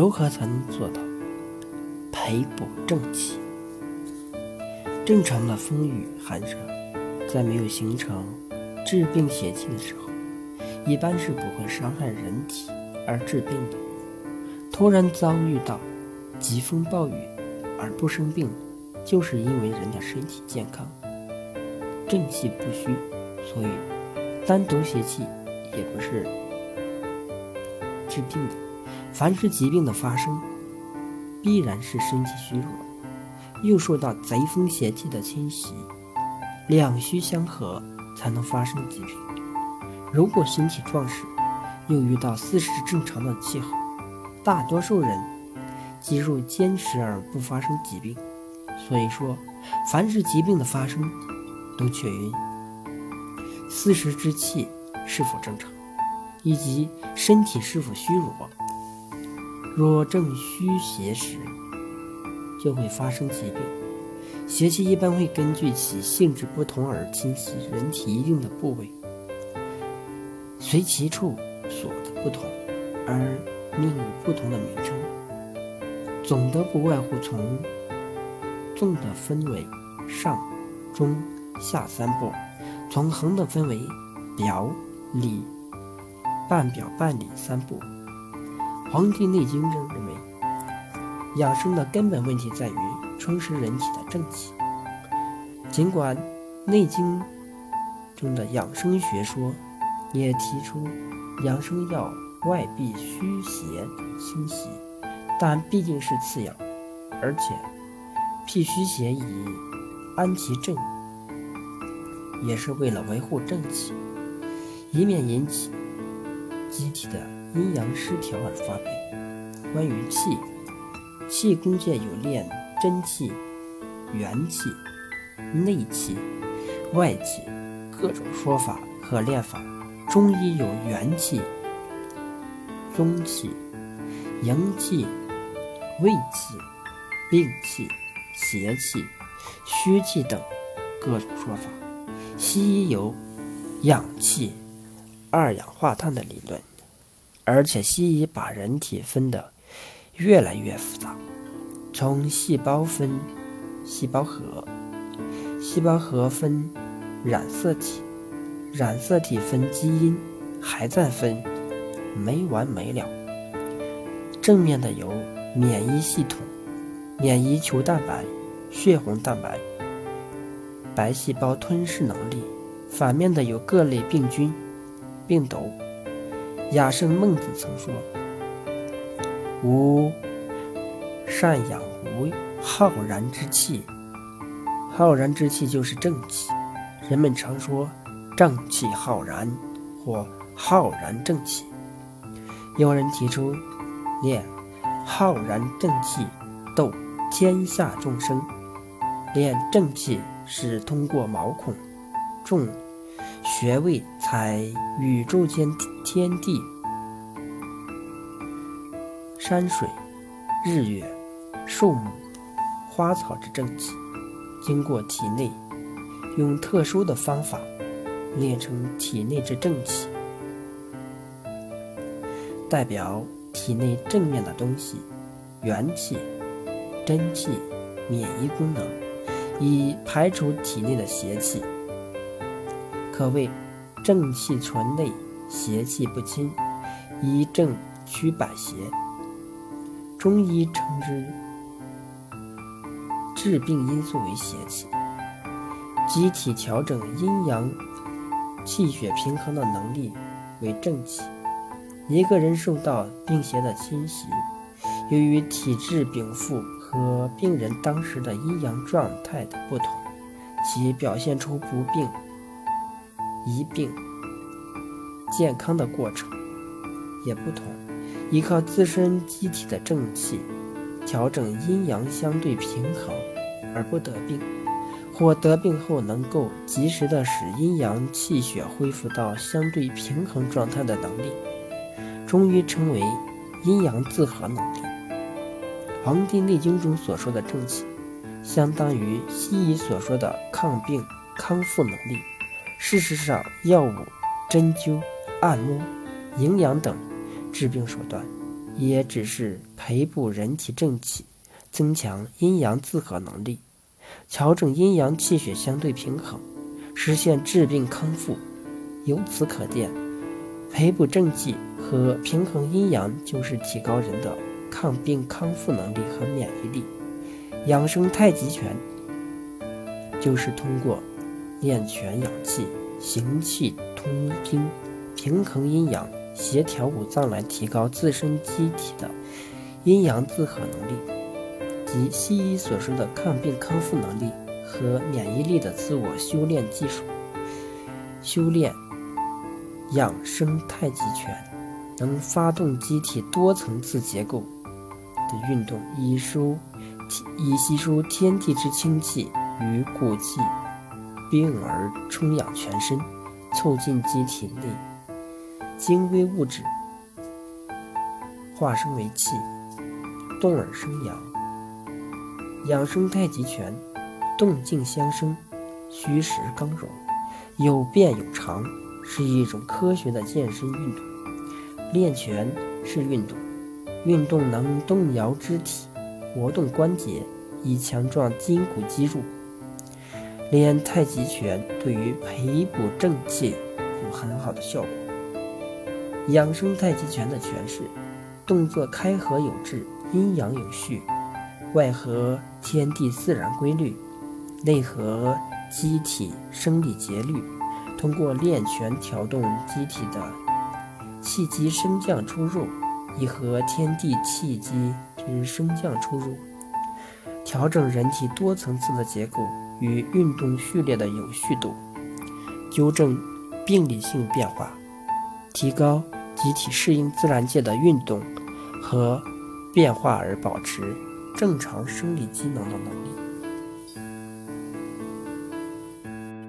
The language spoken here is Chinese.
如何才能做到培补正气？正常的风雨寒热，在没有形成致病邪气的时候，一般是不会伤害人体而致病的。突然遭遇到疾风暴雨而不生病，就是因为人的身体健康，正气不虚，所以单独邪气也不是治病的。凡是疾病的发生，必然是身体虚弱，又受到贼风邪气的侵袭，两虚相合才能发生疾病。如果身体壮实，又遇到四时正常的气候，大多数人肌肉坚实而不发生疾病。所以说，凡是疾病的发生，都取决于四时之气是否正常，以及身体是否虚弱。若正虚邪时，就会发生疾病。邪气一般会根据其性质不同而侵袭人体一定的部位，随其处所的不同而命以不同的名称。总的不外乎从纵的分为上、中、下三部，从横的分为表里、半表半里三部。《黄帝内经》中认为，养生的根本问题在于充实人体的正气。尽管《内经》中的养生学说也提出养生要外避虚邪侵袭，但毕竟是次要，而且辟虚邪以安其正，也是为了维护正气，以免引起机体的。阴阳失调而发病。关于气，气功界有练真气、元气、内气、外气各种说法和练法。中医有元气、宗气、阳气、胃气、病气、邪气、虚气等各种说法。西医有氧气、二氧化碳的理论。而且西医把人体分得越来越复杂，从细胞分细胞核，细胞核分染色体，染色体分基因，还在分，没完没了。正面的有免疫系统、免疫球蛋白、血红蛋白、白细胞吞噬能力；反面的有各类病菌、病毒。雅圣孟子曾说：“吾善养无浩然之气，浩然之气就是正气。人们常说正气浩然或浩然正气。有人提出练浩然正气斗天下众生，练正气是通过毛孔中。”穴位采宇宙间天地、山水、日月、树木、花草之正气，经过体内用特殊的方法练成体内之正气，代表体内正面的东西，元气、真气、免疫功能，以排除体内的邪气。可谓正气存内，邪气不侵，以正驱百邪。中医称之致病因素为邪气，机体调整阴阳气血平衡的能力为正气。一个人受到病邪的侵袭，由于体质禀赋和病人当时的阴阳状态的不同，其表现出不病。一病健康的过程也不同，依靠自身机体的正气调整阴阳相对平衡而不得病，或得病后能够及时的使阴阳气血恢复到相对平衡状态的能力，中医称为阴阳自合能力。《黄帝内经》中所说的正气，相当于西医所说的抗病康复能力。事实上，药物、针灸、按摩、营养等治病手段，也只是培补人体正气，增强阴阳自合能力，调整阴阳气血相对平衡，实现治病康复。由此可见，培补正气和平衡阴阳，就是提高人的抗病康复能力和免疫力。养生太极拳，就是通过练拳养气、行气通经、平衡阴阳。协调五脏来提高自身机体的阴阳自合能力，及西医所说的抗病康复能力和免疫力的自我修炼技术。修炼养生太极拳，能发动机体多层次结构的运动，以收以吸收天地之清气与骨气，并而充养全身，促进机体内。精微物质化生为气，动而生阳。养生太极拳，动静相生，虚实刚柔，有变有常，是一种科学的健身运动。练拳是运动，运动能动摇肢体，活动关节，以强壮筋骨肌肉。练太极拳对于培补正气有很好的效果。养生太极拳的诠释：动作开合有致，阴阳有序，外合天地自然规律，内合机体生理节律。通过练拳调动机体的气机升降出入，以合天地气机之升降出入，调整人体多层次的结构与运动序列的有序度，纠正病理性变化，提高。集体适应自然界的运动和变化而保持正常生理机能的能力。